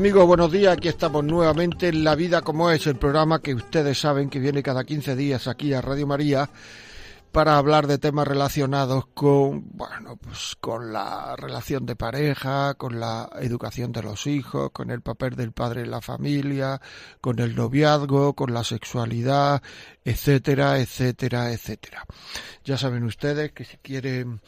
Amigos, buenos días. Aquí estamos nuevamente en La Vida como es, el programa que ustedes saben que viene cada 15 días aquí a Radio María para hablar de temas relacionados con, bueno, pues con la relación de pareja, con la educación de los hijos, con el papel del padre en la familia, con el noviazgo, con la sexualidad, etcétera, etcétera, etcétera. Ya saben ustedes que si quieren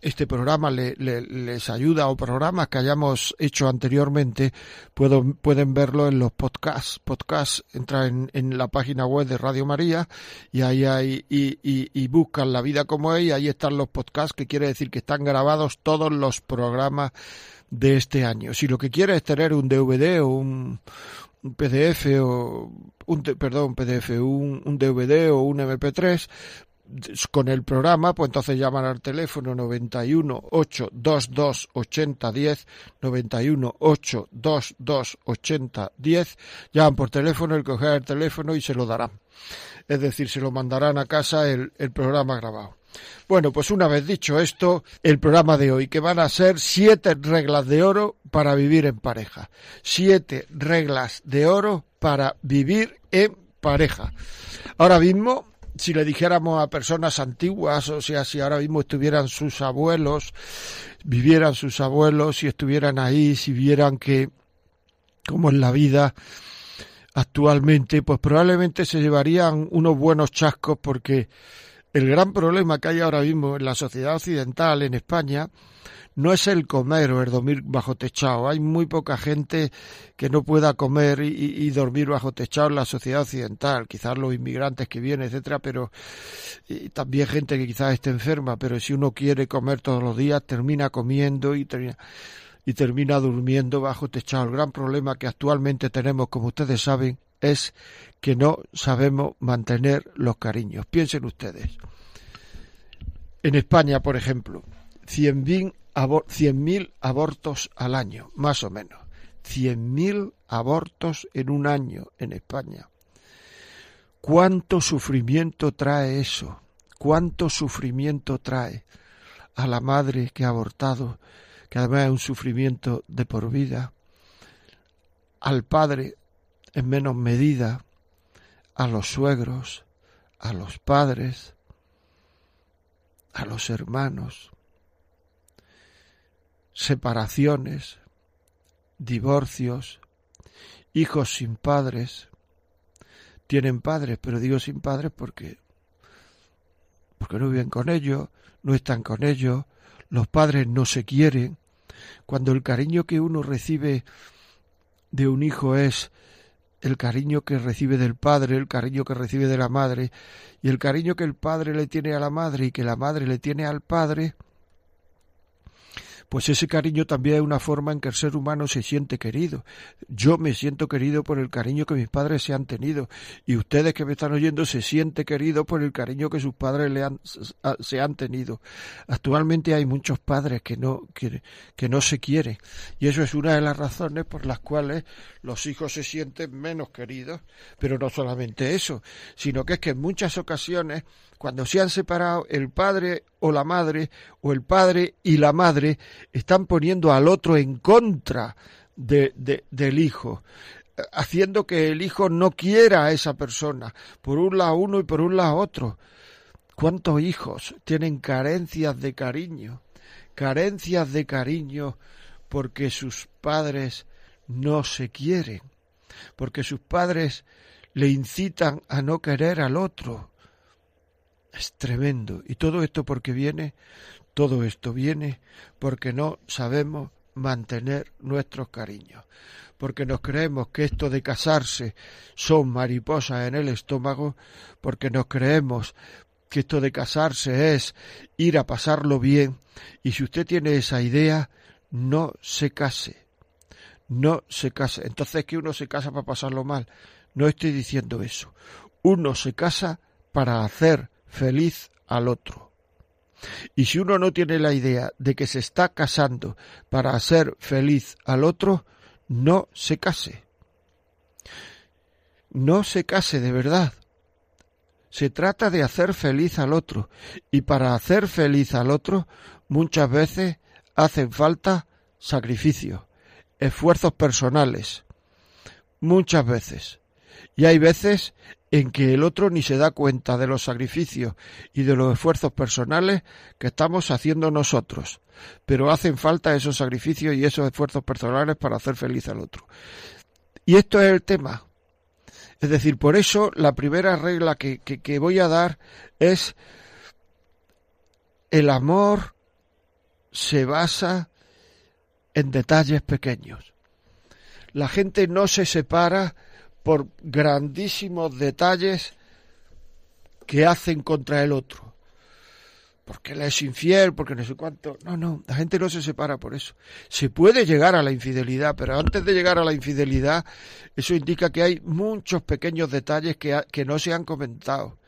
este programa les ayuda o programas que hayamos hecho anteriormente, pueden verlo en los podcasts. Podcasts, entra en, la página web de Radio María y ahí hay, y, buscan La Vida como es y ahí están los podcasts, que quiere decir que están grabados todos los programas de este año. Si lo que quiere es tener un DVD o un, PDF o un perdón, PDF, un, un DVD o un MP3, con el programa, pues entonces llaman al teléfono 91 822 80 10, 91 822 80 10, llaman por teléfono, el coger el teléfono y se lo darán. Es decir, se lo mandarán a casa el, el programa grabado. Bueno, pues una vez dicho esto, el programa de hoy, que van a ser siete reglas de oro para vivir en pareja. Siete reglas de oro para vivir en pareja. Ahora mismo si le dijéramos a personas antiguas, o sea, si ahora mismo estuvieran sus abuelos, vivieran sus abuelos, si estuvieran ahí, si vieran que, como en la vida actualmente, pues probablemente se llevarían unos buenos chascos porque el gran problema que hay ahora mismo en la sociedad occidental, en España, no es el comer o el dormir bajo techado. Hay muy poca gente que no pueda comer y, dormir bajo techado en la sociedad occidental. Quizás los inmigrantes que vienen, etcétera, pero también gente que quizás esté enferma. Pero si uno quiere comer todos los días, termina comiendo y termina y termina durmiendo bajo techado. El gran problema que actualmente tenemos, como ustedes saben, es que no sabemos mantener los cariños. Piensen ustedes. En España, por ejemplo, 100.000 100.000 abortos al año, más o menos. 100.000 abortos en un año en España. ¿Cuánto sufrimiento trae eso? ¿Cuánto sufrimiento trae a la madre que ha abortado, que además es un sufrimiento de por vida? Al padre, en menos medida, a los suegros, a los padres, a los hermanos separaciones, divorcios, hijos sin padres. Tienen padres, pero digo sin padres porque porque no viven con ellos, no están con ellos, los padres no se quieren. Cuando el cariño que uno recibe de un hijo es el cariño que recibe del padre, el cariño que recibe de la madre, y el cariño que el padre le tiene a la madre y que la madre le tiene al padre, pues ese cariño también es una forma en que el ser humano se siente querido. Yo me siento querido por el cariño que mis padres se han tenido y ustedes que me están oyendo se sienten queridos por el cariño que sus padres le han, se han tenido. Actualmente hay muchos padres que no, que, que no se quieren y eso es una de las razones por las cuales los hijos se sienten menos queridos, pero no solamente eso, sino que es que en muchas ocasiones cuando se han separado el padre o la madre o el padre y la madre están poniendo al otro en contra de, del hijo haciendo que el hijo no quiera a esa persona, por un lado uno y por un lado otro. ¿Cuántos hijos tienen carencias de cariño? Carencias de cariño porque sus padres no se quieren, porque sus padres le incitan a no querer al otro, es tremendo. ¿Y todo esto porque viene? Todo esto viene porque no sabemos mantener nuestros cariños, porque nos creemos que esto de casarse son mariposas en el estómago, porque nos creemos que esto de casarse es ir a pasarlo bien, y si usted tiene esa idea, no se case, no se casa. Entonces que uno se casa para pasarlo mal. No estoy diciendo eso. Uno se casa para hacer feliz al otro. Y si uno no tiene la idea de que se está casando para hacer feliz al otro, no se case. No se case de verdad. Se trata de hacer feliz al otro. Y para hacer feliz al otro, muchas veces hacen falta sacrificios, esfuerzos personales. Muchas veces. Y hay veces en que el otro ni se da cuenta de los sacrificios y de los esfuerzos personales que estamos haciendo nosotros. Pero hacen falta esos sacrificios y esos esfuerzos personales para hacer feliz al otro. Y esto es el tema. Es decir, por eso la primera regla que, que voy a dar es el amor se basa en detalles pequeños. La gente no se separa por grandísimos detalles que hacen contra el otro. Porque él es infiel, porque no sé cuánto. No, no, la gente no se separa por eso. Se puede llegar a la infidelidad, pero antes de llegar a la infidelidad, eso indica que hay muchos pequeños detalles que, que no se han comentado.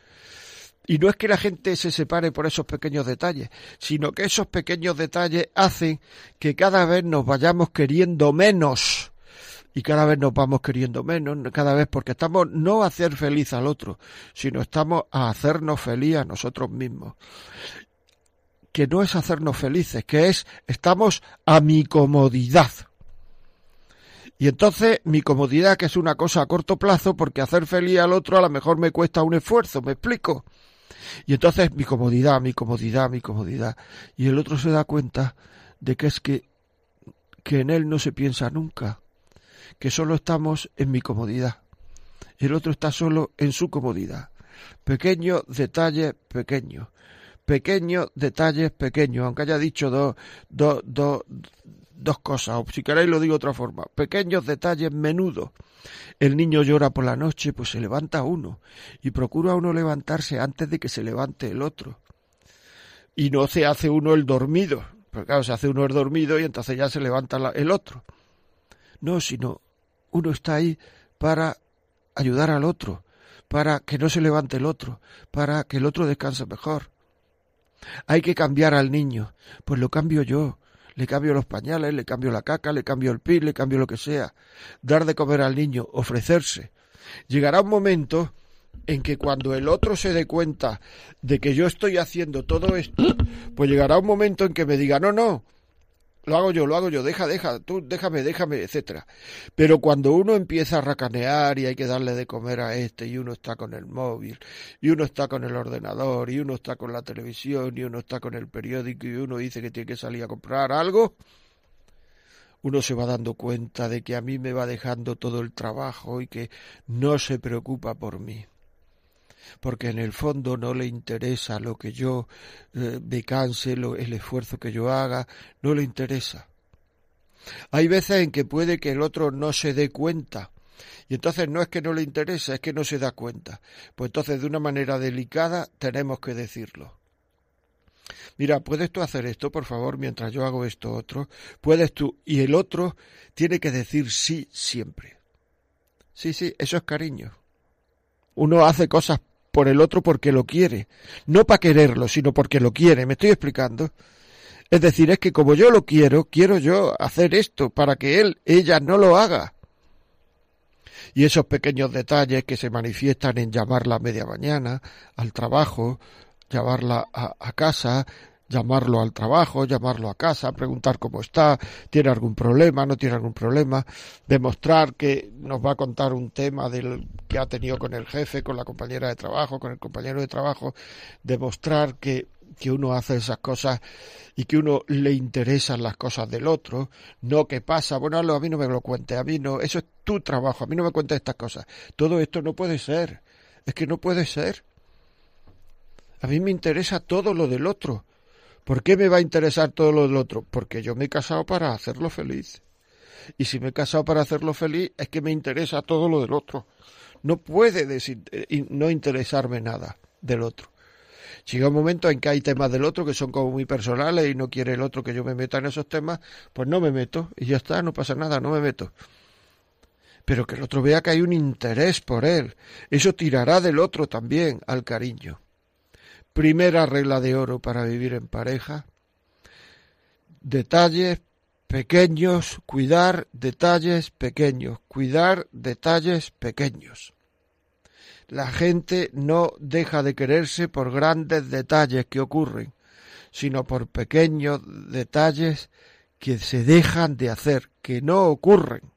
Y no es que la gente se separe por esos pequeños detalles, sino que esos pequeños detalles hacen que cada vez nos vayamos queriendo menos y cada vez nos vamos queriendo menos, cada vez porque estamos no a hacer feliz al otro, sino estamos a hacernos feliz a nosotros mismos. Que no es hacernos felices, que es estamos a mi comodidad. Y entonces mi comodidad, que es una cosa a corto plazo, porque hacer feliz al otro a lo mejor me cuesta un esfuerzo, ¿me explico? Y entonces mi comodidad, mi comodidad, mi comodidad. Y el otro se da cuenta de que es que, que en él no se piensa nunca, que solo estamos en mi comodidad. El otro está solo en su comodidad. Pequeños detalles pequeños. Pequeños detalles pequeños, aunque haya dicho dos, dos, dos, dos cosas, o si queréis lo digo de otra forma. Pequeños detalles menudos. El niño llora por la noche, pues se levanta uno. Y procura uno levantarse antes de que se levante el otro. Y no se hace uno el dormido. Porque claro, se hace uno el dormido y entonces ya se levanta el otro. No, sino uno está ahí para ayudar al otro, para que no se levante el otro, para que el otro descanse mejor. Hay que cambiar al niño, pues lo cambio yo, le cambio los pañales, le cambio la caca, le cambio el pis, le cambio lo que sea. Dar de comer al niño, ofrecerse. Llegará un momento en que cuando el otro se dé cuenta de que yo estoy haciendo todo esto, pues llegará un momento en que me diga, no, no, lo hago yo, lo hago yo, deja, deja, tú déjame, déjame, etcétera. Pero cuando uno empieza a racanear y hay que darle de comer a este y uno está con el móvil y uno está con el ordenador y uno está con la televisión y uno está con el periódico y uno dice que tiene que salir a comprar algo, uno se va dando cuenta de que a mí me va dejando todo el trabajo y que no se preocupa por mí porque en el fondo no le interesa lo que yo eh, me canse, lo, el esfuerzo que yo haga, no le interesa. Hay veces en que puede que el otro no se dé cuenta. Y entonces no es que no le interesa, es que no se da cuenta. Pues entonces de una manera delicada tenemos que decirlo. Mira, ¿puedes tú hacer esto, por favor, mientras yo hago esto otro? ¿Puedes tú? Y el otro tiene que decir sí siempre. Sí, sí, eso es cariño. Uno hace cosas por el otro porque lo quiere. No para quererlo, sino porque lo quiere. ¿Me estoy explicando? Es decir, es que como yo lo quiero, quiero yo hacer esto para que él, ella no lo haga. Y esos pequeños detalles que se manifiestan en llamarla a media mañana, al trabajo, llevarla a, a casa, llamarlo al trabajo, llamarlo a casa, preguntar cómo está, tiene algún problema, no tiene algún problema, demostrar que nos va a contar un tema del que ha tenido con el jefe, con la compañera de trabajo, con el compañero de trabajo, demostrar que que uno hace esas cosas y que uno le interesan las cosas del otro, no que pasa, bueno, a mí no me lo cuente, a mí no, eso es tu trabajo, a mí no me cuentes estas cosas. Todo esto no puede ser, es que no puede ser. A mí me interesa todo lo del otro. ¿Por qué me va a interesar todo lo del otro? Porque yo me he casado para hacerlo feliz. Y si me he casado para hacerlo feliz, es que me interesa todo lo del otro. No puede eh, no interesarme nada del otro. Llega un momento en que hay temas del otro que son como muy personales y no quiere el otro que yo me meta en esos temas, pues no me meto y ya está, no pasa nada, no me meto. Pero que el otro vea que hay un interés por él. Eso tirará del otro también al cariño. Primera regla de oro para vivir en pareja. Detalles pequeños, cuidar detalles pequeños, cuidar detalles pequeños. La gente no deja de quererse por grandes detalles que ocurren, sino por pequeños detalles que se dejan de hacer, que no ocurren.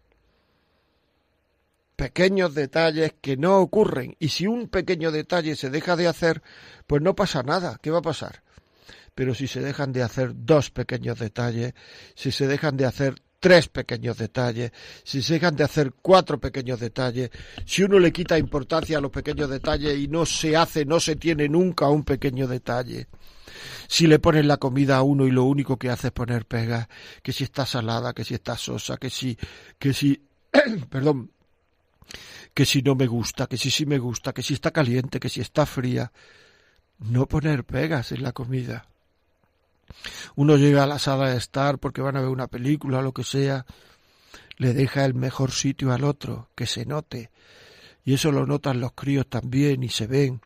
Pequeños detalles que no ocurren. Y si un pequeño detalle se deja de hacer, pues no pasa nada. ¿Qué va a pasar? pero si se dejan de hacer dos pequeños detalles, si se dejan de hacer tres pequeños detalles, si se dejan de hacer cuatro pequeños detalles, si uno le quita importancia a los pequeños detalles y no se hace, no se tiene nunca un pequeño detalle, si le ponen la comida a uno y lo único que hace es poner pegas, que si está salada, que si está sosa, que si, que si, perdón, que si no me gusta, que si sí me gusta, que si está caliente, que si está fría, no poner pegas en la comida. Uno llega a la sala de estar porque van a ver una película o lo que sea, le deja el mejor sitio al otro, que se note. Y eso lo notan los críos también y se ven.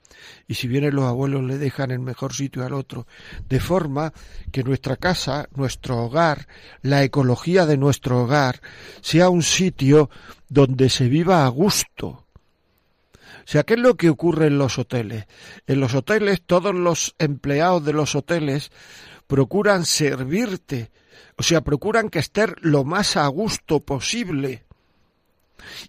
Y si vienen los abuelos le dejan el mejor sitio al otro. De forma que nuestra casa, nuestro hogar, la ecología de nuestro hogar, sea un sitio donde se viva a gusto. O sea, ¿qué es lo que ocurre en los hoteles? En los hoteles todos los empleados de los hoteles procuran servirte, o sea, procuran que estés lo más a gusto posible.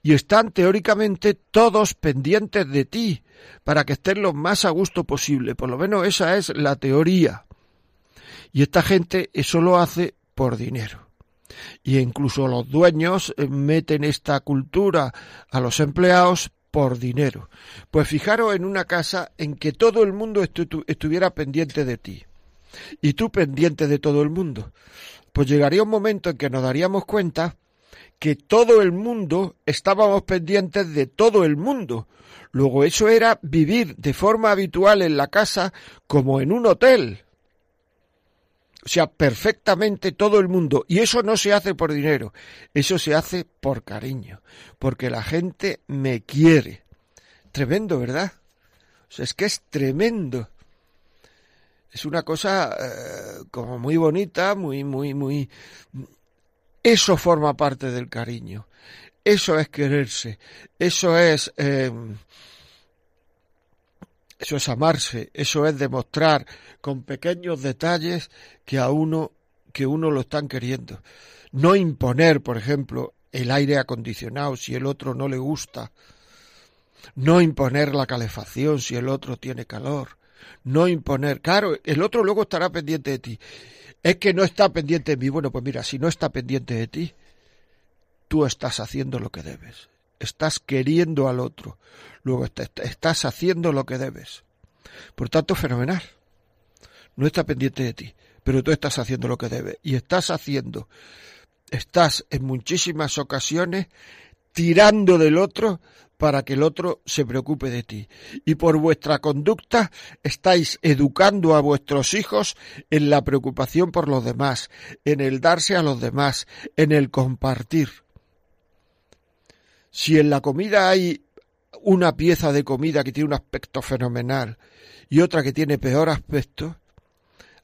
Y están teóricamente todos pendientes de ti para que estés lo más a gusto posible. Por lo menos esa es la teoría. Y esta gente eso lo hace por dinero. Y incluso los dueños eh, meten esta cultura a los empleados por dinero. Pues fijaros en una casa en que todo el mundo estuviera pendiente de ti y tú pendiente de todo el mundo. Pues llegaría un momento en que nos daríamos cuenta que todo el mundo estábamos pendientes de todo el mundo. Luego eso era vivir de forma habitual en la casa como en un hotel. O sea, perfectamente todo el mundo. Y eso no se hace por dinero, eso se hace por cariño, porque la gente me quiere. Tremendo, ¿verdad? O sea, es que es tremendo es una cosa eh, como muy bonita, muy, muy, muy... Eso forma parte del cariño. Eso es quererse. Eso es... Em, eso es amarse. Eso es demostrar con pequeños detalles que a uno, que uno lo están queriendo. No imponer, por ejemplo, el aire acondicionado si el otro no le gusta. No imponer la calefacción si el otro tiene calor no imponer. Claro, el otro luego estará pendiente de ti. Es que no está pendiente de mí. Bueno, pues mira, si no está pendiente de ti, tú estás haciendo lo que debes. Estás queriendo al otro. Luego estás haciendo lo que debes. Por tanto, fenomenal. No está pendiente de ti, pero tú estás haciendo lo que debes. Y estás haciendo, estás en muchísimas ocasiones tirando del otro para que el otro se preocupe de ti. Y por vuestra conducta estáis educando a vuestros hijos en la preocupación por los demás, en el darse a los demás, en el compartir. Si en la comida hay una pieza de comida que tiene un aspecto fenomenal y otra que tiene peor aspecto,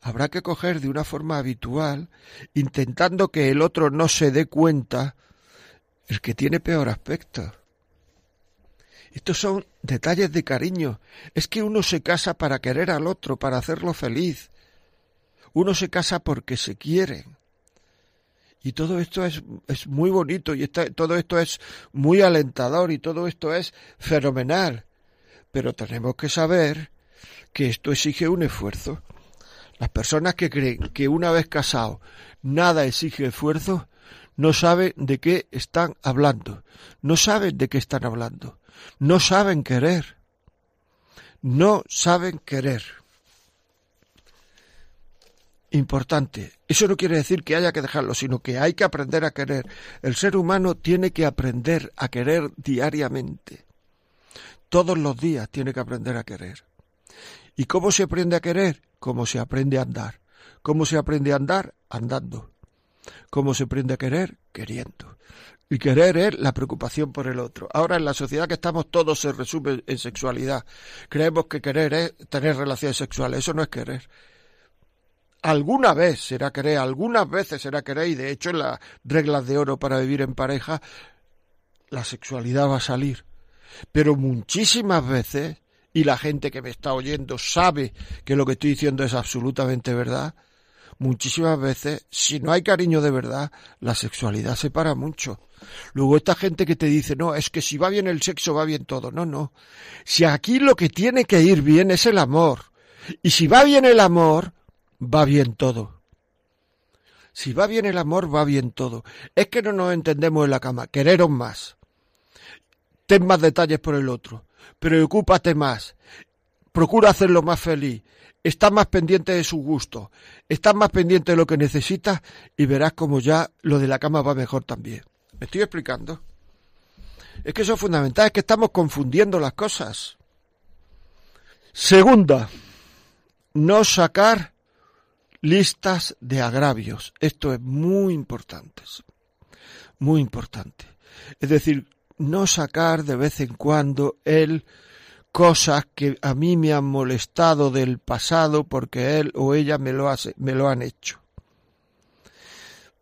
habrá que coger de una forma habitual, intentando que el otro no se dé cuenta, el que tiene peor aspecto estos son detalles de cariño. Es que uno se casa para querer al otro, para hacerlo feliz. Uno se casa porque se quiere. Y todo esto es, es muy bonito y todo esto es muy alentador y todo esto es fenomenal. Pero tenemos que saber que esto exige un esfuerzo. Las personas que creen que una vez casado nada exige esfuerzo, no saben de qué están hablando. No saben de qué están hablando no saben querer. No saben querer. Importante. Eso no quiere decir que haya que dejarlo, sino que hay que aprender a querer. El ser humano tiene que aprender a querer diariamente. Todos los días tiene que aprender a querer. ¿Y cómo se aprende a querer? Como se aprende a andar. ¿Cómo se aprende a andar? Andando. ¿Cómo se aprende a querer? Queriendo. Y querer es la preocupación por el otro. Ahora en la sociedad que estamos todos se resume en sexualidad. Creemos que querer es tener relaciones sexuales. Eso no es querer. Alguna vez será querer, algunas veces será querer y de hecho en las reglas de oro para vivir en pareja la sexualidad va a salir. Pero muchísimas veces, y la gente que me está oyendo sabe que lo que estoy diciendo es absolutamente verdad, muchísimas veces, si no hay cariño de verdad, la sexualidad se para mucho. Luego esta gente que te dice, no, es que si va bien el sexo va bien todo. No, no. Si aquí lo que tiene que ir bien es el amor. Y si va bien el amor, va bien todo. Si va bien el amor, va bien todo. Es que no nos entendemos en la cama. Quereros más. Ten más detalles por el otro. Preocúpate más. Procura hacerlo más feliz. Estás más pendiente de su gusto. Estás más pendiente de lo que necesitas y verás como ya lo de la cama va mejor también. ¿Me estoy explicando? Es que eso es fundamental, es que estamos confundiendo las cosas. Segunda, no sacar listas de agravios. Esto es muy importante. Muy importante. Es decir, no sacar de vez en cuando el cosas que a mí me han molestado del pasado porque él o ella me lo, hace, me lo han hecho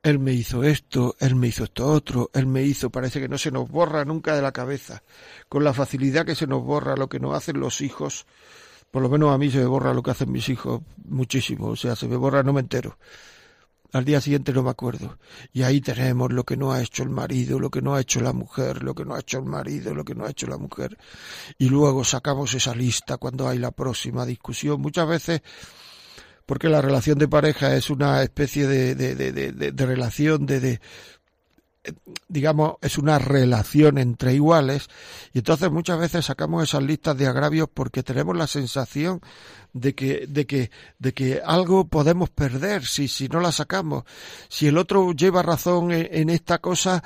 él me hizo esto, él me hizo esto otro, él me hizo, parece que no se nos borra nunca de la cabeza, con la facilidad que se nos borra lo que nos hacen los hijos, por lo menos a mí se me borra lo que hacen mis hijos muchísimo, o sea, se me borra, no me entero. Al día siguiente no me acuerdo. Y ahí tenemos lo que no ha hecho el marido, lo que no ha hecho la mujer, lo que no ha hecho el marido, lo que no ha hecho la mujer. Y luego sacamos esa lista cuando hay la próxima discusión. Muchas veces porque la relación de pareja es una especie de, de, de, de relación de, digamos, es una relación entre iguales y entonces muchas veces sacamos esas listas de agravios porque tenemos la sensación de que, de que, de que algo podemos perder si, si no la sacamos. Si el otro lleva razón en esta cosa,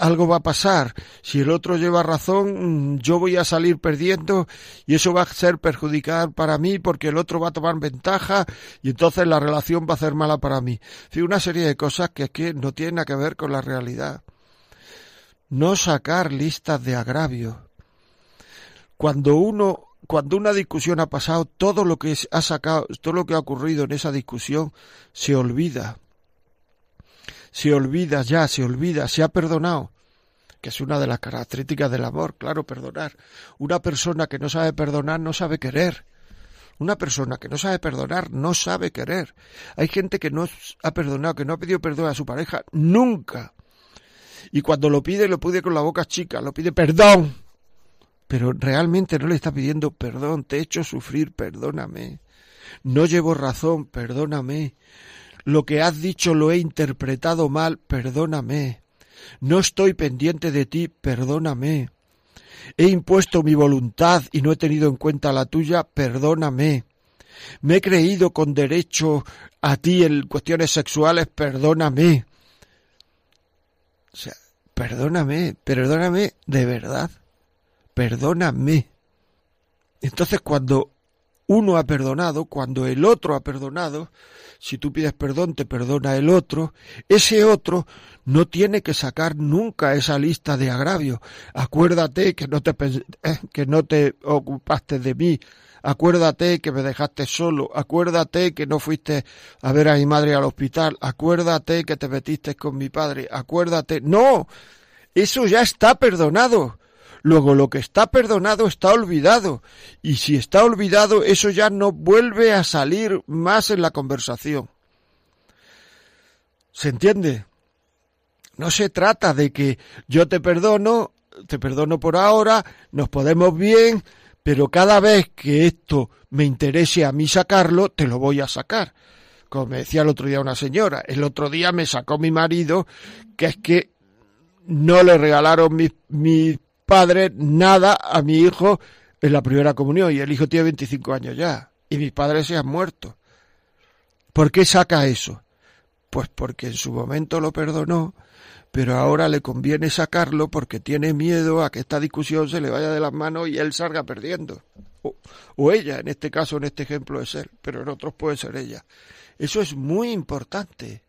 algo va a pasar. Si el otro lleva razón, mm, yo voy a salir perdiendo y eso va a ser perjudicial para mí porque el otro va a tomar ventaja y entonces la relación va a ser mala para mí. Sí, una serie de cosas que, que no tienen que ver con la realidad. No sacar listas de agravio. Cuando uno cuando una discusión ha pasado, todo lo que ha sacado, todo lo que ha ocurrido en esa discusión se olvida se olvida ya, se olvida, se ha perdonado, que es una de las características del amor, claro, perdonar. Una persona que no sabe perdonar no sabe querer. Una persona que no sabe perdonar no sabe querer. Hay gente que no ha perdonado, que no ha pedido perdón a su pareja nunca. Y cuando lo pide, lo pide con la boca chica, lo pide perdón. Pero realmente no le está pidiendo perdón, te he hecho sufrir, perdóname. No llevo razón, perdóname. Lo que has dicho lo he interpretado mal, perdóname. No estoy pendiente de ti, perdóname. He impuesto mi voluntad y no he tenido en cuenta la tuya, perdóname. Me he creído con derecho a ti en cuestiones sexuales, perdóname. O sea, perdóname, perdóname de verdad. Perdóname. Entonces cuando uno ha perdonado, cuando el otro ha perdonado, si tú pides perdón, te perdona el otro, ese otro no tiene que sacar nunca esa lista de agravios. Acuérdate que no te, eh, que no te ocupaste de mí, acuérdate que me dejaste solo, acuérdate que no fuiste a ver a mi madre al hospital, acuérdate que te metiste con mi padre, acuérdate. No, eso ya está perdonado. Luego lo que está perdonado está olvidado. Y si está olvidado, eso ya no vuelve a salir más en la conversación. ¿Se entiende? No se trata de que yo te perdono, te perdono por ahora, nos podemos bien, pero cada vez que esto me interese a mí sacarlo, te lo voy a sacar. Como me decía el otro día una señora, el otro día me sacó mi marido, que es que no le regalaron mis, mis padre nada a mi hijo en la primera comunión y el hijo tiene 25 años ya y mis padres se han muerto. ¿Por qué saca eso? Pues porque en su momento lo perdonó, pero ahora le conviene sacarlo porque tiene miedo a que esta discusión se le vaya de las manos y él salga perdiendo. o ella, en este caso, en este ejemplo es él, pero en otros puede ser ella. Eso es muy importante,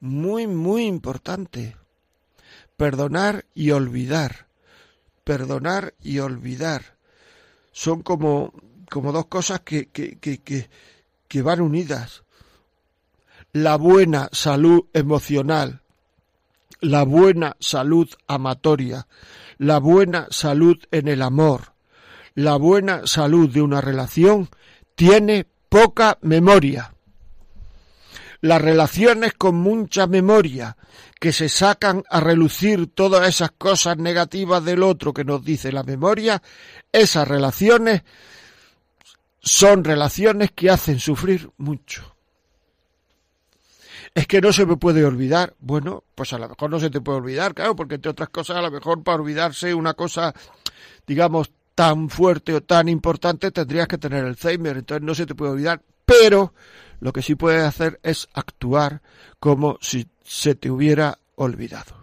muy, muy importante. Perdonar y olvidar, perdonar y olvidar. Son como, como dos cosas que, que, que, que, que van unidas. La buena salud emocional, la buena salud amatoria, la buena salud en el amor, la buena salud de una relación tiene poca memoria. Las relaciones con mucha memoria, que se sacan a relucir todas esas cosas negativas del otro que nos dice la memoria, esas relaciones son relaciones que hacen sufrir mucho. Es que no se me puede olvidar. Bueno, pues a lo mejor no se te puede olvidar, claro, porque entre otras cosas, a lo mejor para olvidarse una cosa, digamos, tan fuerte o tan importante, tendrías que tener Alzheimer, entonces no se te puede olvidar. Pero lo que sí puedes hacer es actuar como si se te hubiera olvidado.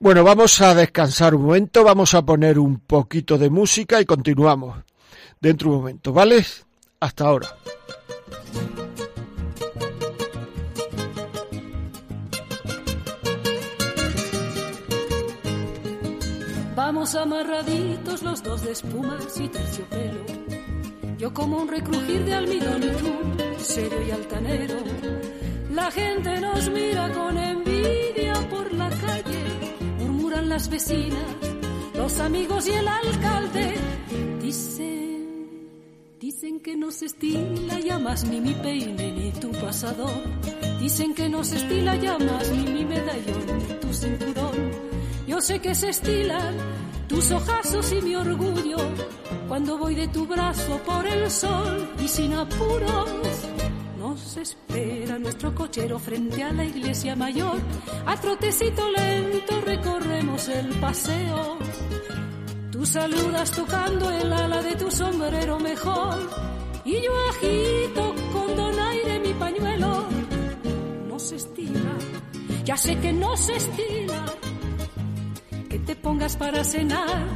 Bueno, vamos a descansar un momento, vamos a poner un poquito de música y continuamos dentro de un momento, ¿vale? Hasta ahora. Amarraditos los dos de espumas y terciopelo. Yo como un recrujir de almidón y tú, serio y altanero. La gente nos mira con envidia por la calle, murmuran las vecinas, los amigos y el alcalde. Dicen, dicen que no se estila ya más ni mi peine ni tu pasador. Dicen que no se estila ya más ni mi medallón ni tu cinturón yo sé que se estilan tus ojazos y mi orgullo cuando voy de tu brazo por el sol y sin apuros. Nos espera nuestro cochero frente a la iglesia mayor. A trotecito lento recorremos el paseo. Tú saludas tocando el ala de tu sombrero mejor. Y yo agito con donaire mi pañuelo. No se estila, ya sé que no se estila te pongas para cenar,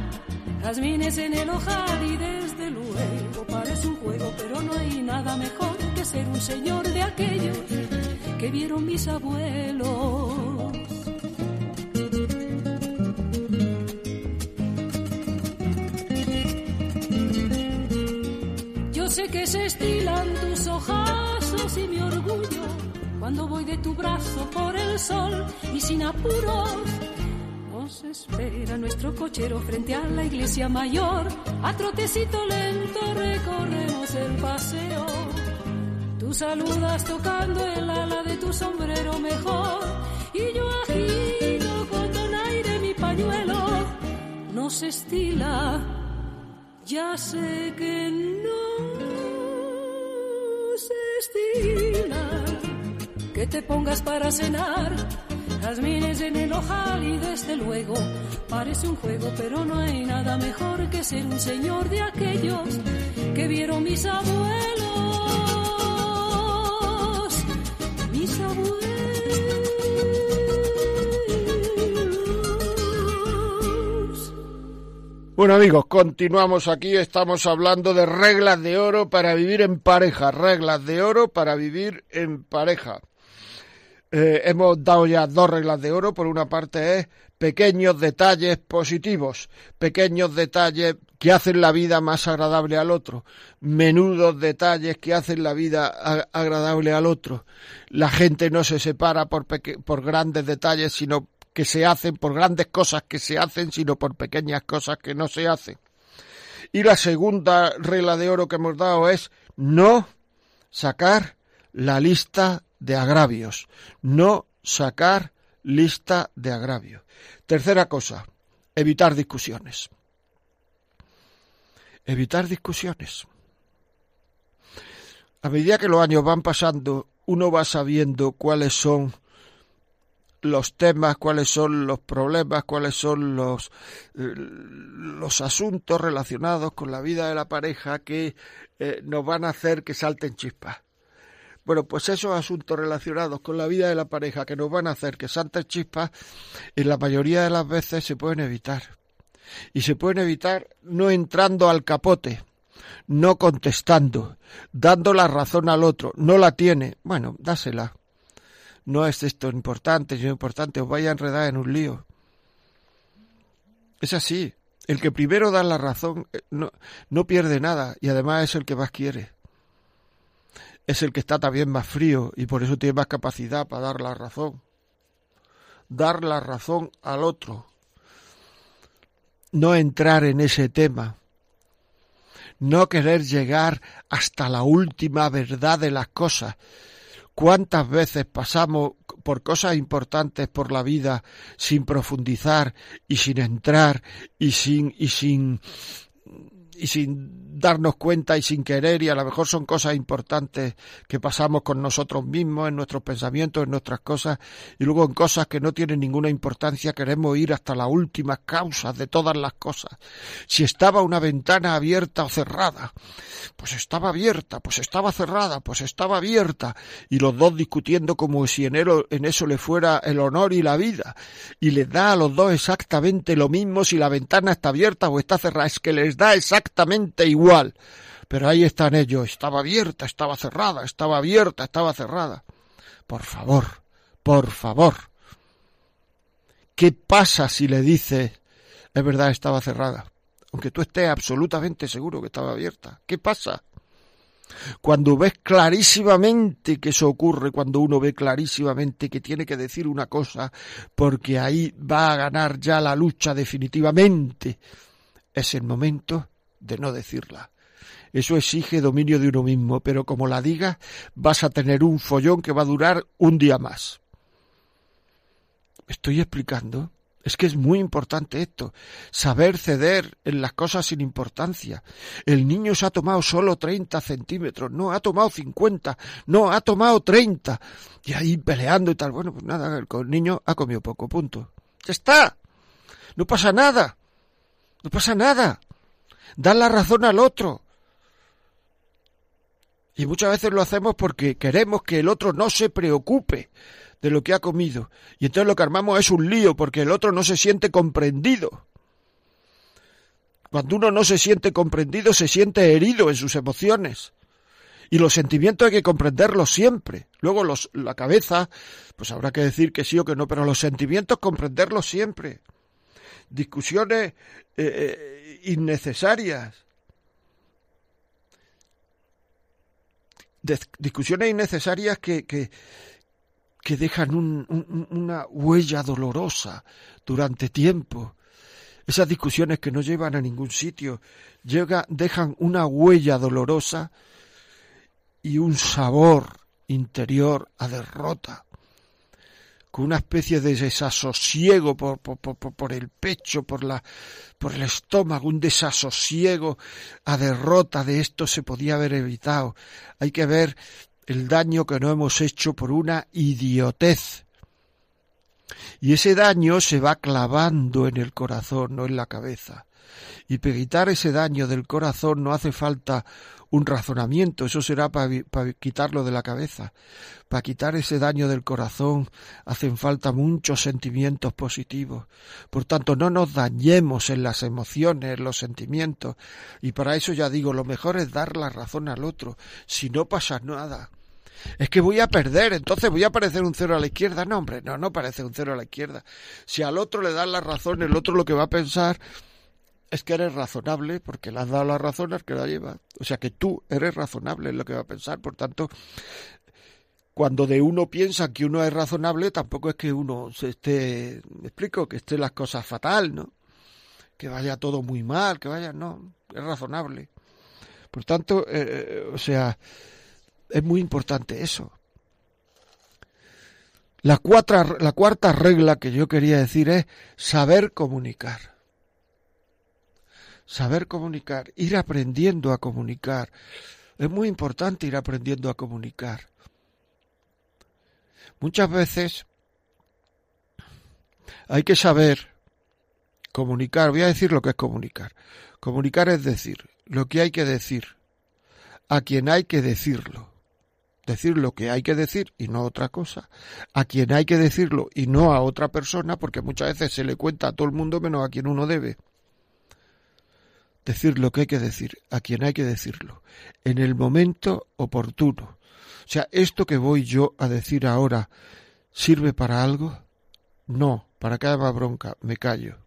jazmines en el ojal y desde luego parece un juego, pero no hay nada mejor que ser un señor de aquellos que vieron mis abuelos. Yo sé que se estilan tus ojazos y mi orgullo cuando voy de tu brazo por el sol y sin apuros espera nuestro cochero frente a la iglesia mayor. A trotecito lento recorremos el paseo. Tú saludas tocando el ala de tu sombrero mejor. Y yo agito con donaire mi pañuelo. No se estila, ya sé que no se estila. Que te pongas para cenar jazmines en el ojal y desde luego parece un juego, pero no hay nada mejor que ser un señor de aquellos que vieron mis abuelos, mis abuelos. Bueno amigos, continuamos aquí, estamos hablando de reglas de oro para vivir en pareja, reglas de oro para vivir en pareja. Eh, hemos dado ya dos reglas de oro. Por una parte es pequeños detalles positivos, pequeños detalles que hacen la vida más agradable al otro, menudos detalles que hacen la vida agradable al otro. La gente no se separa por, por grandes detalles, sino que se hacen por grandes cosas que se hacen, sino por pequeñas cosas que no se hacen. Y la segunda regla de oro que hemos dado es no sacar la lista de agravios, no sacar lista de agravios. Tercera cosa, evitar discusiones. Evitar discusiones. A medida que los años van pasando, uno va sabiendo cuáles son los temas, cuáles son los problemas, cuáles son los, eh, los asuntos relacionados con la vida de la pareja que eh, nos van a hacer que salten chispas. Bueno, pues esos asuntos relacionados con la vida de la pareja que nos van a hacer que santas chispas, en la mayoría de las veces se pueden evitar. Y se pueden evitar no entrando al capote, no contestando, dando la razón al otro, no la tiene, bueno, dásela. No es esto importante, es importante, os vaya a enredar en un lío. Es así. El que primero da la razón eh, no, no pierde nada y además es el que más quiere. Es el que está también más frío y por eso tiene más capacidad para dar la razón. Dar la razón al otro. No entrar en ese tema no querer llegar hasta la última verdad de las cosas. ¿Cuántas veces pasamos por cosas importantes por la vida sin profundizar y sin entrar y sin y sin y sin darnos cuenta y sin querer y a lo mejor son cosas importantes que pasamos con nosotros mismos, en nuestros pensamientos, en nuestras cosas y luego en cosas que no tienen ninguna importancia queremos ir hasta las últimas causas de todas las cosas. Si estaba una ventana abierta o cerrada, pues estaba abierta, pues estaba cerrada, pues estaba abierta y los dos discutiendo como si en, eso le fuera el honor y la vida y les da a los dos exactamente lo mismo si la ventana está abierta o está cerrada, es que les da exactamente exactamente igual. Pero ahí están ellos. Estaba abierta, estaba cerrada, estaba abierta, estaba cerrada. Por favor, por favor. ¿Qué pasa si le dices, es verdad, estaba cerrada? Aunque tú estés absolutamente seguro que estaba abierta. ¿Qué pasa? Cuando ves clarísimamente que eso ocurre, cuando uno ve clarísimamente que tiene que decir una cosa, porque ahí va a ganar ya la lucha definitivamente, es el momento de no decirla. Eso exige dominio de uno mismo, pero como la digas, vas a tener un follón que va a durar un día más. ¿Me estoy explicando? Es que es muy importante esto, saber ceder en las cosas sin importancia. El niño se ha tomado solo 30 centímetros, no ha tomado 50, no ha tomado 30. Y ahí peleando y tal. Bueno, pues nada, el niño ha comido poco, punto. Ya está. No pasa nada. No pasa nada dar la razón al otro. Y muchas veces lo hacemos porque queremos que el otro no se preocupe de lo que ha comido. Y entonces lo que armamos es un lío porque el otro no se siente comprendido. Cuando uno no se siente comprendido, se siente herido en sus emociones. Y los sentimientos hay que comprenderlos siempre. Luego los, la cabeza, pues habrá que decir que sí o que no, pero los sentimientos comprenderlos siempre. Discusiones eh, eh innecesarias. discusiones innecesarias que, que, dejan una huella dolorosa durante tiempo. Esas discusiones que no llevan a ningún sitio, llega, dejan una huella dolorosa y un sabor interior a derrota con una especie de desasosiego por, por, por, el pecho, por, la, por el estómago, un desasosiego a derrota de esto se podía haber evitado. Hay que ver el daño que no hemos hecho por una idiotez. Y ese daño se va clavando en el corazón, no en la cabeza. Y para quitar ese daño del corazón no hace falta un razonamiento, eso será para, quitarlo de la cabeza. Para quitar ese daño del corazón hacen falta muchos sentimientos positivos. Por tanto, no nos dañemos en las emociones, en los sentimientos. Y para eso ya digo, lo mejor es dar la razón al otro. Si no pasa nada. Es que voy a perder, entonces voy a parecer un cero a la izquierda. No, hombre, no, no parece un cero a la izquierda. Si al otro le das la razón, el otro lo que va a pensar es que eres razonable porque le has dado la razón al que la lleva. O sea que tú eres razonable en lo que va a pensar. Por tanto, cuando de uno piensa que uno es razonable, tampoco es que uno se esté, me explico, que esté las cosas fatal, ¿no? Que vaya todo muy mal, que vaya, no, es razonable. Por tanto, eh, eh, o sea, es muy importante eso. La, cuarta, la cuarta regla que yo quería decir es saber comunicar saber comunicar, ir aprendiendo a comunicar. Es muy importante ir aprendiendo a comunicar. Muchas veces hay que saber comunicar. Voy a decir lo que es comunicar. Comunicar es decir lo que hay que decir a quien hay que decirlo. Decir lo que hay que decir y no otra cosa. A quien hay que decirlo y no a otra persona, porque muchas veces se le cuenta a todo el mundo menos a quien uno debe decir lo que hay que decir, a quien hay que decirlo, en el momento oportuno. O sea, esto que voy yo a decir ahora, ¿sirve para algo? No, para que haya más bronca, me callo.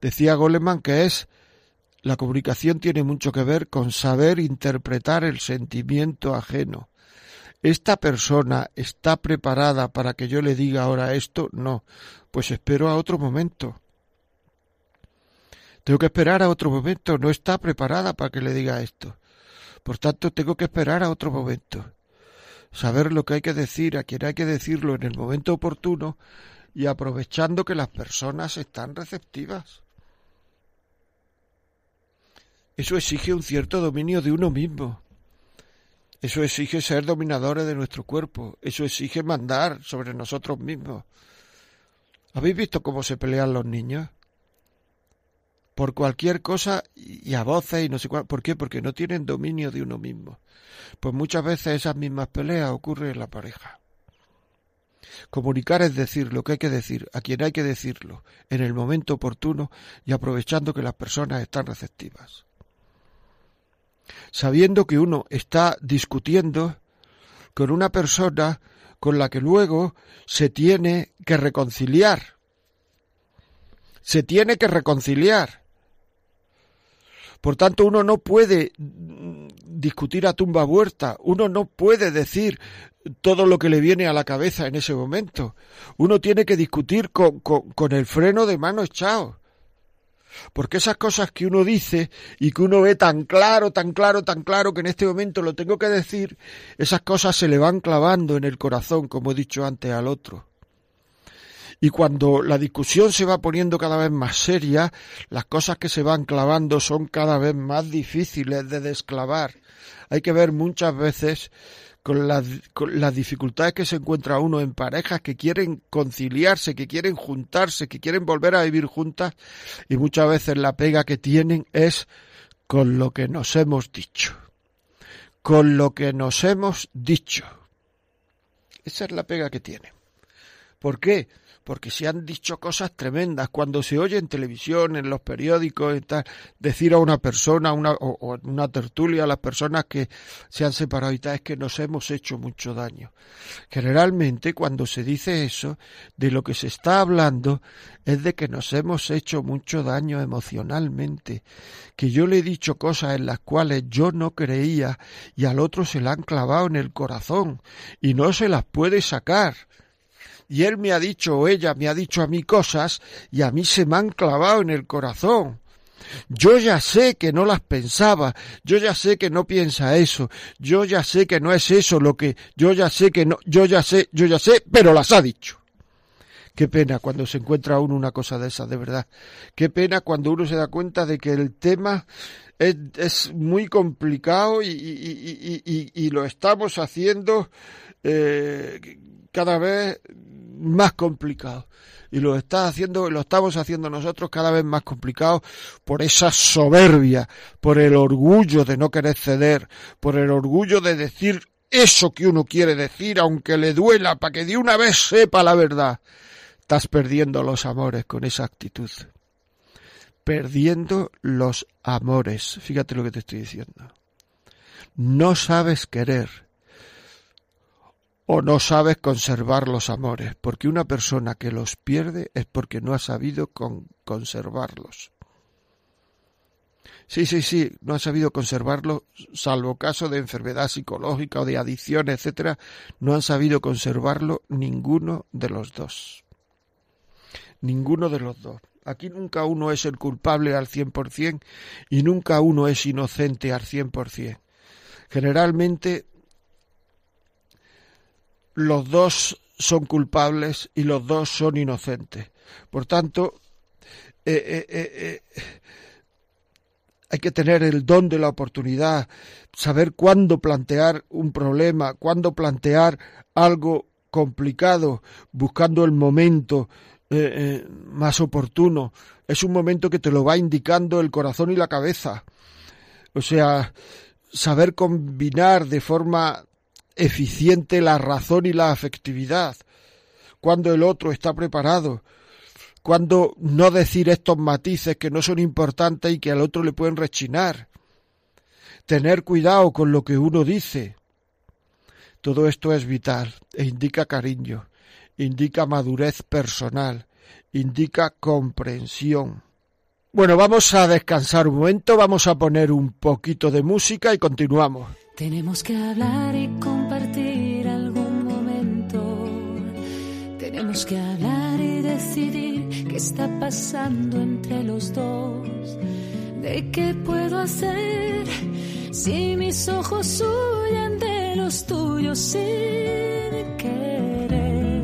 Decía Goleman que es la comunicación tiene mucho que ver con saber interpretar el sentimiento ajeno. ¿Esta persona está preparada para que yo le diga ahora esto? No. Pues espero a otro momento. Tengo que esperar a otro momento. No está preparada para que le diga esto. Por tanto, tengo que esperar a otro momento. Saber lo que hay que decir, a quien hay que decirlo en el momento oportuno y aprovechando que las personas están receptivas. Eso exige un cierto dominio de uno mismo. Eso exige ser dominadores de nuestro cuerpo. Eso exige mandar sobre nosotros mismos. ¿Habéis visto cómo se pelean los niños? Por cualquier cosa y a voces y no sé cuál. ¿Por qué? Porque no tienen dominio de uno mismo. Pues muchas veces esas mismas peleas ocurren en la pareja. Comunicar es decir lo que hay que decir, a quien hay que decirlo, en el momento oportuno y aprovechando que las personas están receptivas sabiendo que uno está discutiendo con una persona con la que luego se tiene que reconciliar. Se tiene que reconciliar. Por tanto, uno no puede discutir a tumba huerta, uno no puede decir todo lo que le viene a la cabeza en ese momento. Uno tiene que discutir con, con el freno de mano echado. Porque esas cosas que uno dice y que uno ve tan claro, tan claro, tan claro que en este momento lo tengo que decir, esas cosas se le van clavando en el corazón, como he dicho antes al otro. Y cuando la discusión se va poniendo cada vez más seria, las cosas que se van clavando son cada vez más difíciles de desclavar. Hay que ver muchas veces con las, dificultades que se encuentra uno en parejas que quieren conciliarse, que quieren juntarse, que quieren volver a vivir juntas y muchas veces la pega que tienen es con lo que nos hemos dicho. Con lo que nos hemos dicho. Esa es la pega que tienen. ¿Por qué? Porque se han dicho cosas tremendas. Cuando se oye en televisión, en los periódicos, decir a una persona una, o, una tertulia a las personas que se han separado y tal, es que nos hemos hecho mucho daño. Generalmente, cuando se dice eso, de lo que se está hablando es de que nos hemos hecho mucho daño emocionalmente, que yo le he dicho cosas en las cuales yo no creía y al otro se la han clavado en el corazón y no se las puede sacar y él me ha dicho o ella me ha dicho a mí cosas y a mí se me han clavado en el corazón. Yo ya sé que no las pensaba, yo ya sé que no piensa eso, yo ya sé que no es eso lo que, yo ya sé que no, yo ya sé, yo ya sé, pero las ha dicho. Qué pena cuando se encuentra uno una cosa de esa, de verdad. Qué pena cuando uno se da cuenta de que el tema es, muy complicado y, lo estamos haciendo eh, cada vez más complicado. Y lo está haciendo, lo estamos haciendo nosotros cada vez más complicado por esa soberbia, por el orgullo de no querer ceder, por el orgullo de decir eso que uno quiere decir, aunque le duela, para que de una vez sepa la verdad. Estás perdiendo los amores con esa actitud. Perdiendo los amores. Fíjate lo que te estoy diciendo. No sabes querer o no sabes conservar los amores, porque una persona que los pierde es porque no ha sabido conservarlos. Sí, sí, sí, no ha sabido conservarlos, salvo caso de enfermedad psicológica o de adicción, etcétera, no han sabido conservarlo ninguno de los dos. Ninguno de los dos. Aquí nunca uno es el culpable al cien por cien y nunca uno es inocente al cien por cien. Generalmente los dos son culpables y los dos son inocentes. Por tanto, eh, eh, eh, hay que tener el don de la oportunidad, saber cuándo plantear un problema, cuándo plantear algo complicado, buscando el momento más oportuno. Es un momento que te lo va indicando el corazón y la cabeza. O sea, saber combinar de forma eficiente la razón y la afectividad, cuando el otro está preparado, cuando no decir estos matices que no son importantes y que al otro le pueden rechinar. Tener cuidado con lo que uno dice. Todo esto es vital e indica cariño, indica madurez personal, indica comprensión. Bueno, vamos a descansar un momento, vamos a poner un poquito de música y continuamos. Tenemos que hablar y compartir algún momento. Tenemos que hablar y decidir qué está pasando entre los dos. ¿De qué puedo hacer si mis ojos huyen de los tuyos sin querer?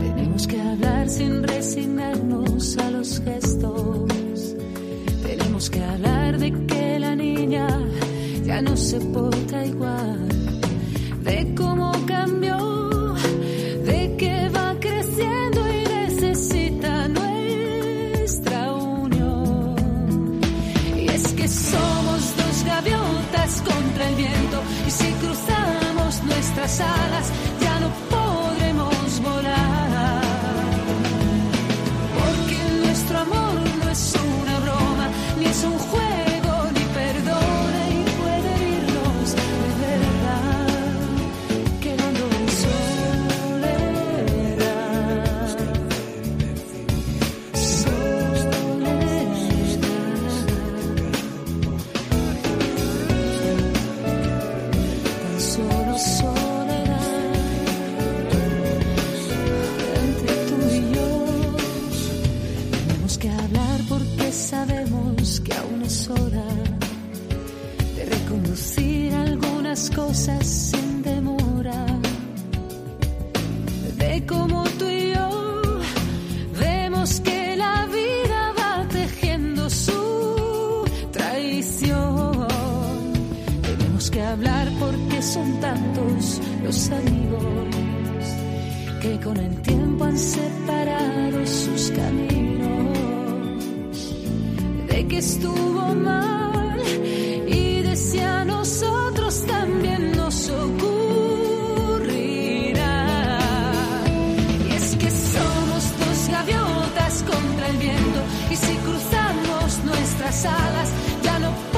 Tenemos que hablar sin resignarnos a los gestos. Tenemos que hablar de que la niña ya no se porta igual, de cómo nuestras alas ya no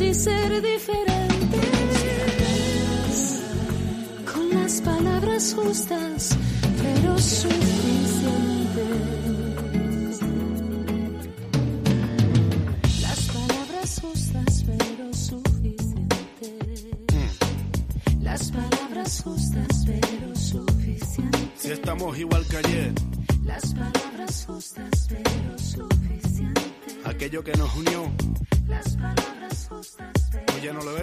Y ser diferentes. Con las palabras justas, pero suficientes. Las palabras justas, pero suficientes. Las palabras justas, pero suficientes. Si estamos igual que ayer, Las palabras justas, pero suficientes. aquello que nos unió, Las palabras pero ¿tú ya no lo?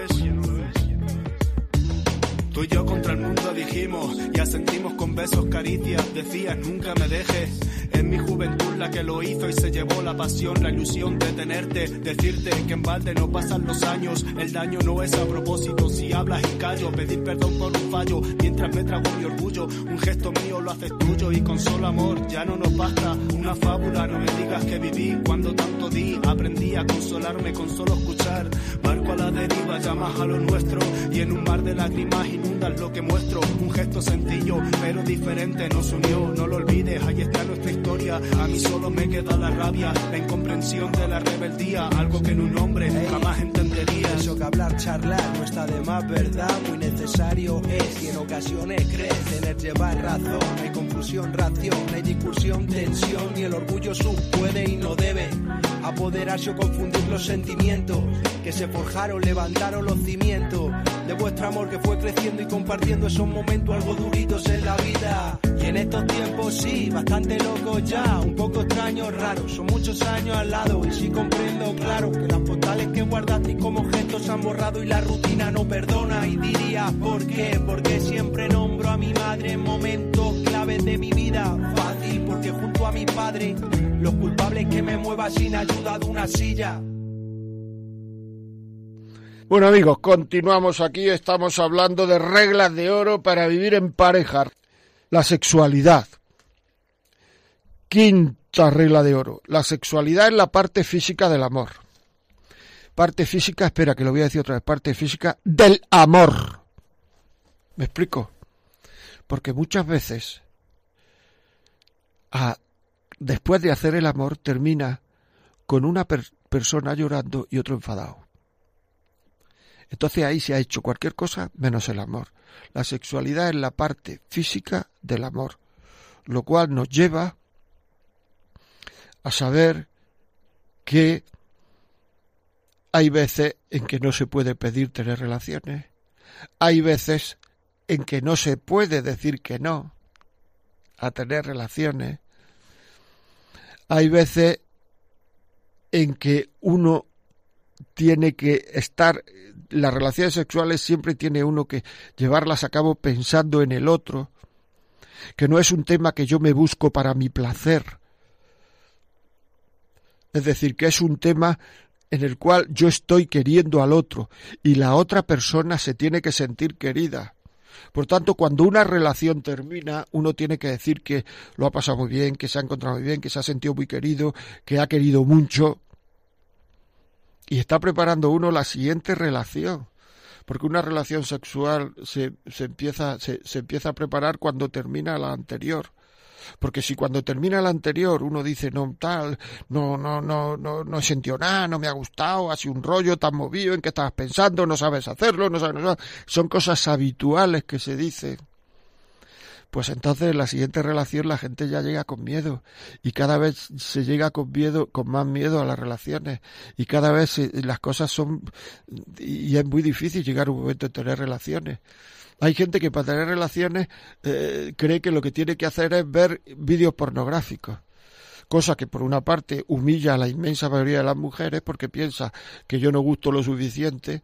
Tú y yo contra el mundo dijimos y asentimos con besos, caricias, decías nunca me dejes. Es mi juventud la que lo hizo y se llevó la pasión, la ilusión de tenerte, decirte que en balde no pasan los años, el daño no es a propósito, si hablas y callo, pedir perdón por un fallo, mientras me trago mi orgullo, un gesto mío lo haces tuyo y con solo amor ya no nos basta, una fábula, no me digas que viví cuando tanto di, aprendí a consolarme con solo escuchar, barco a la deriva, llamas a lo nuestro y en un mar de lágrimas inundas lo que muestro, un gesto sencillo pero diferente nos unió, no lo olvides, ahí está nuestra historia historia. A mí solo me queda la rabia, la incomprensión de la rebeldía, algo que en un hombre jamás entendería. Eso que hablar, charlar, no está de más, ¿verdad? Muy necesario es y en ocasiones crees tener llevar razón. hay confusión, ración, hay discusión, tensión y el orgullo sub puede y no debe apoderarse o confundir los sentimientos que se forjaron, levantaron los cimientos de vuestro amor que fue creciendo y compartiendo esos momentos algo duritos en la vida. Y en estos tiempos sí, bastante locos ya, un poco extraños, raros, son muchos años al lado y sí comprendo, claro, que las postales que guardaste como gestos han borrado y la rutina no perdona y diría, ¿por qué? Porque siempre nombro a mi madre en momentos claves de mi vida, fácil, porque junto a mi padre, los culpables que me mueva sin ayuda de una silla. Bueno amigos, continuamos aquí, estamos hablando de reglas de oro para vivir en pareja. La sexualidad. Quinta regla de oro. La sexualidad es la parte física del amor. Parte física, espera que lo voy a decir otra vez, parte física del amor. ¿Me explico? Porque muchas veces, después de hacer el amor, termina con una persona llorando y otro enfadado. Entonces ahí se ha hecho cualquier cosa menos el amor. La sexualidad es la parte física del amor, lo cual nos lleva a saber que hay veces en que no se puede pedir tener relaciones, hay veces en que no se puede decir que no a tener relaciones, hay veces en que uno tiene que estar las relaciones sexuales siempre tiene uno que llevarlas a cabo pensando en el otro, que no es un tema que yo me busco para mi placer. Es decir, que es un tema en el cual yo estoy queriendo al otro y la otra persona se tiene que sentir querida. Por tanto, cuando una relación termina, uno tiene que decir que lo ha pasado muy bien, que se ha encontrado muy bien, que se ha sentido muy querido, que ha querido mucho, y está preparando uno la siguiente relación porque una relación sexual se, se empieza se, se, empieza a preparar cuando termina la anterior. Porque si cuando termina la anterior uno dice no tal no no no no no he nada no me ha gustado ha sido un rollo tan movido en que estabas pensando no sabes hacerlo no sabes, no sabes son cosas habituales que se dicen pues entonces en la siguiente relación la gente ya llega con miedo y cada vez se llega con miedo, con más miedo a las relaciones y cada vez las cosas son y es muy difícil llegar a un momento de tener relaciones. Hay gente que para tener relaciones eh, cree que lo que tiene que hacer es ver vídeos pornográficos cosa que por una parte humilla a la inmensa mayoría de las mujeres porque piensa que yo no gusto lo suficiente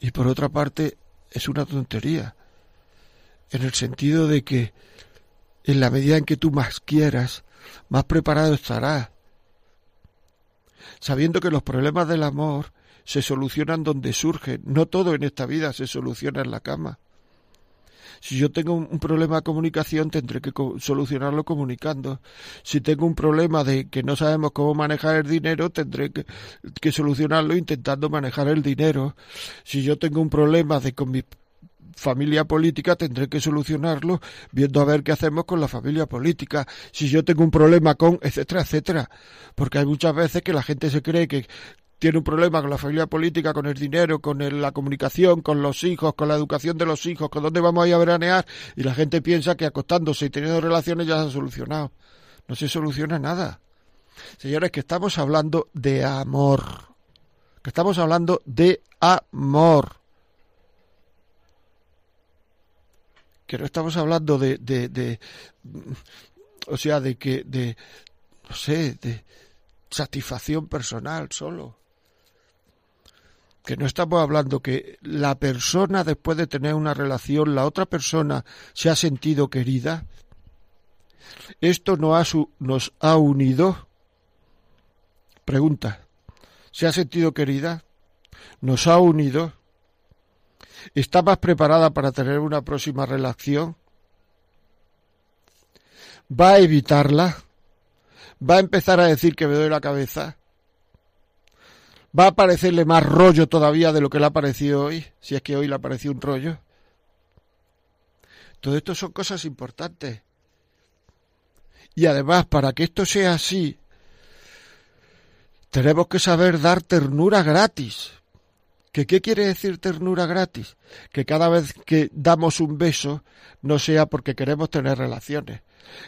y por otra parte es una tontería en el sentido de que en la medida en que tú más quieras, más preparado estarás, sabiendo que los problemas del amor se solucionan donde surgen, no todo en esta vida se soluciona en la cama. Si yo tengo un problema de comunicación, tendré que solucionarlo comunicando. Si tengo un problema de que no sabemos cómo manejar el dinero, tendré que, que solucionarlo intentando manejar el dinero. Si yo tengo un problema de con mi familia política tendré que solucionarlo viendo a ver qué hacemos con la familia política, si yo tengo un problema con, etcétera, etcétera. Porque hay muchas veces que la gente se cree que tiene un problema con la familia política, con el dinero, con la comunicación, con los hijos, con la educación de los hijos, con dónde vamos a ir a veranear, y la gente piensa que acostándose y teniendo relaciones ya se ha solucionado. No se soluciona nada. Señores, que estamos hablando de amor. Que estamos hablando de amor. Que no estamos hablando de, de, de o sea, de que, de, no sé, de satisfacción personal solo. Que no estamos hablando que la persona después de tener una relación, la otra persona se ha sentido querida. Esto no ha nos ha unido. Pregunta. ¿Se ha sentido querida? ¿Nos ha unido? ¿Está más preparada para tener una próxima relación? ¿Va a evitarla? ¿Va a empezar a decir que me doy la cabeza? ¿Va a parecerle más rollo todavía de lo que le ha parecido hoy? Si es que hoy le ha parecido un rollo. Todo esto son cosas importantes. Y además, para que esto sea así, tenemos que saber dar ternura gratis. ¿Que ¿Qué quiere decir ternura gratis? Que cada vez que damos un beso no sea porque queremos tener relaciones.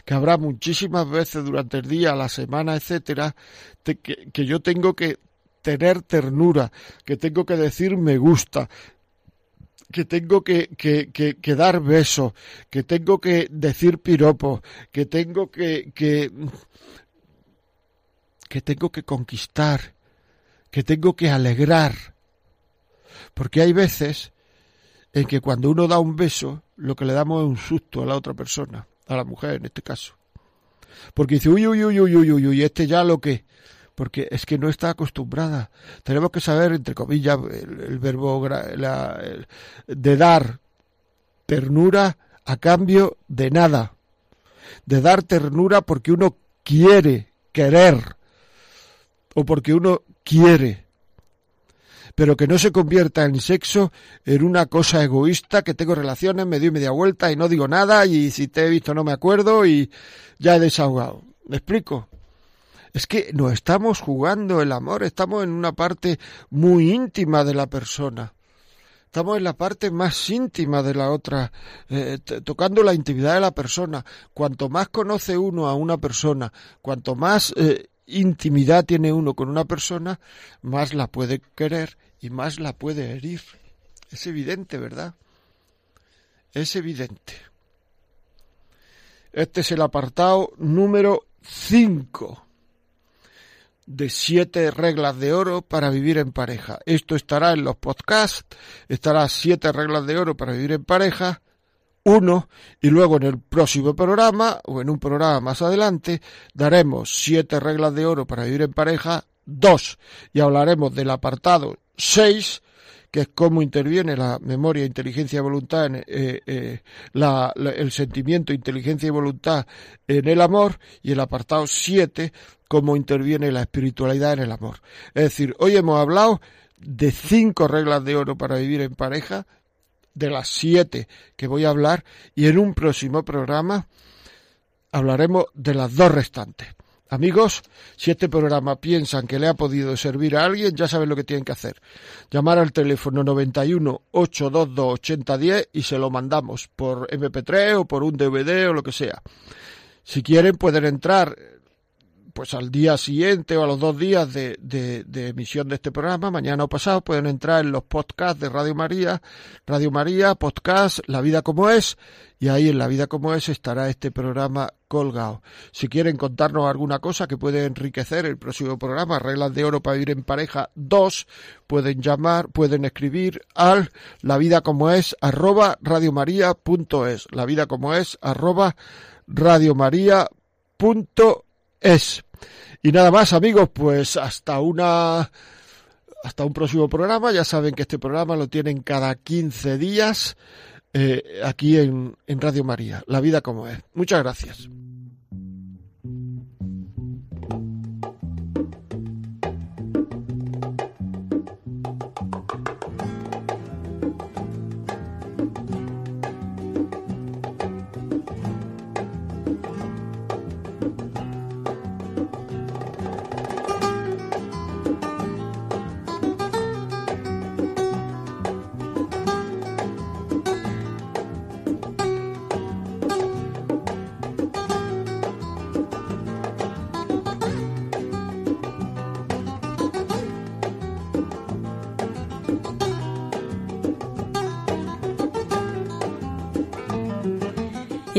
Que habrá muchísimas veces durante el día, la semana, etcétera, que, que yo tengo que tener ternura, que tengo que decir me gusta, que tengo que, que, que, dar besos, que tengo que decir piropos, que tengo que, que, que tengo que conquistar, que tengo que alegrar. Porque hay veces en que cuando uno da un beso, lo que le damos es un susto a la otra persona, a la mujer en este caso. Porque dice, uy, uy, uy, uy, uy, uy, uy, este ya lo que porque es que no está acostumbrada. Tenemos que saber, entre comillas, el, verbo de dar ternura a cambio de nada. De dar ternura porque uno quiere querer o porque uno quiere pero que no se convierta en sexo en una cosa egoísta, que tengo relaciones, me doy media vuelta y no digo nada y si te he visto no me acuerdo y ya he desahogado. ¿Me explico? Es que no estamos jugando el amor, estamos en una parte muy íntima de la persona. Estamos en la parte más íntima de la otra, eh, tocando la intimidad de la persona. Cuanto más conoce uno a una persona, cuanto más eh, intimidad tiene uno con una persona, más la puede querer y más la puede herir. Es evidente, ¿verdad? Es evidente. Este es el apartado número 5 de siete reglas de oro para vivir en pareja. Esto estará en los podcasts, estará siete reglas de oro para vivir en pareja, uno, y luego en el próximo programa, o en un programa más adelante, daremos siete reglas de oro para vivir en pareja, dos, y hablaremos del apartado seis, que es cómo interviene la memoria, inteligencia y voluntad, en, eh, eh, el sentimiento, inteligencia y voluntad en el amor, y el apartado siete, cómo interviene la espiritualidad en el amor. Es decir, hoy hemos hablado de cinco reglas de oro para vivir en pareja, de las siete que voy a hablar, y en un próximo programa hablaremos de las dos restantes. Amigos, si este programa piensan que le ha podido servir a alguien, ya saben lo que tienen que hacer. Llamar al teléfono 91 822 8010 y se lo mandamos por MP3 o por un DVD o lo que sea. Si quieren pueden entrar pues al día siguiente o a los dos días de, emisión de este programa, mañana o pasado, pueden entrar en los podcasts de Radio María, Radio María, podcast La Vida como es, y ahí en La Vida como es estará este programa colgado. Si quieren contarnos alguna cosa que puede enriquecer el próximo programa, Reglas de Oro para Vivir en Pareja 2, pueden llamar, pueden escribir al La Vida como es, arroba radiomaria.es, La Vida como es, arroba radiomaria.es es. Y nada más, amigos, pues hasta una hasta un próximo programa. Ya saben que este programa lo tienen cada 15 días eh, aquí en, en Radio María. La vida como es. Muchas gracias.